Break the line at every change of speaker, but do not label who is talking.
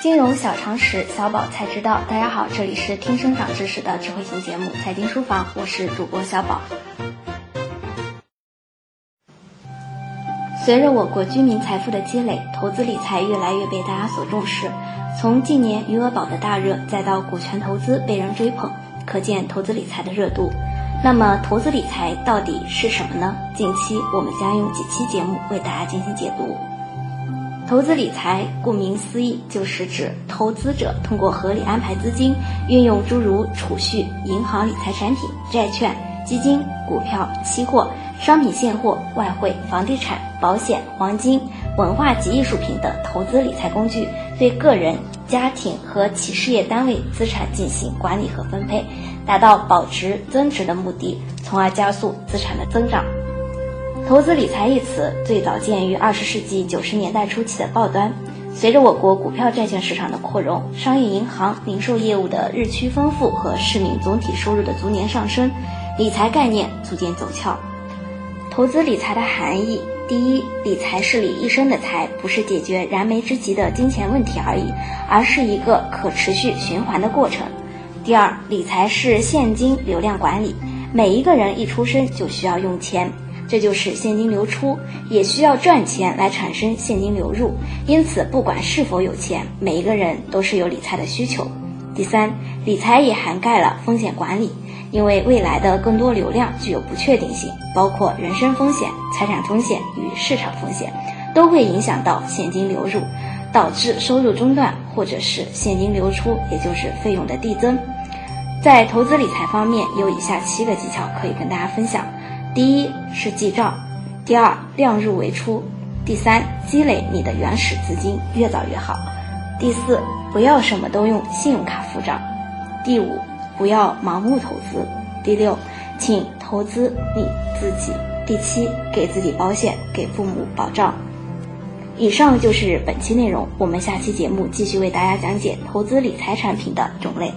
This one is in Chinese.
金融小常识，小宝才知道。大家好，这里是听生长知识的智慧型节目《财经书房》，我是主播小宝。随着我国居民财富的积累，投资理财越来越被大家所重视。从近年余额宝的大热，再到股权投资被人追捧，可见投资理财的热度。那么，投资理财到底是什么呢？近期我们将用几期节目为大家进行解读。投资理财，顾名思义，就是指投资者通过合理安排资金，运用诸如储蓄、银行理财产品、债券、基金、股票、期货、商品现货、外汇、房地产、保险、黄金、文化及艺术品等投资理财工具，对个人、家庭和企事业单位资产进行管理和分配，达到保值增值的目的，从而加速资产的增长。投资理财一词最早见于二十世纪九十年代初期的报端。随着我国股票债券市场的扩容，商业银行、零售业务的日趋丰富和市民总体收入的逐年上升，理财概念逐渐走俏。投资理财的含义：第一，理财是理一生的财，不是解决燃眉之急的金钱问题而已，而是一个可持续循环的过程。第二，理财是现金流量管理，每一个人一出生就需要用钱。这就是现金流出，也需要赚钱来产生现金流入。因此，不管是否有钱，每一个人都是有理财的需求。第三，理财也涵盖了风险管理，因为未来的更多流量具有不确定性，包括人身风险、财产风险与市场风险，都会影响到现金流入，导致收入中断或者是现金流出，也就是费用的递增。在投资理财方面，有以下七个技巧可以跟大家分享。第一是记账，第二量入为出，第三积累你的原始资金越早越好，第四不要什么都用信用卡付账，第五不要盲目投资，第六请投资你自己，第七给自己保险，给父母保障。以上就是本期内容，我们下期节目继续为大家讲解投资理财产品的种类。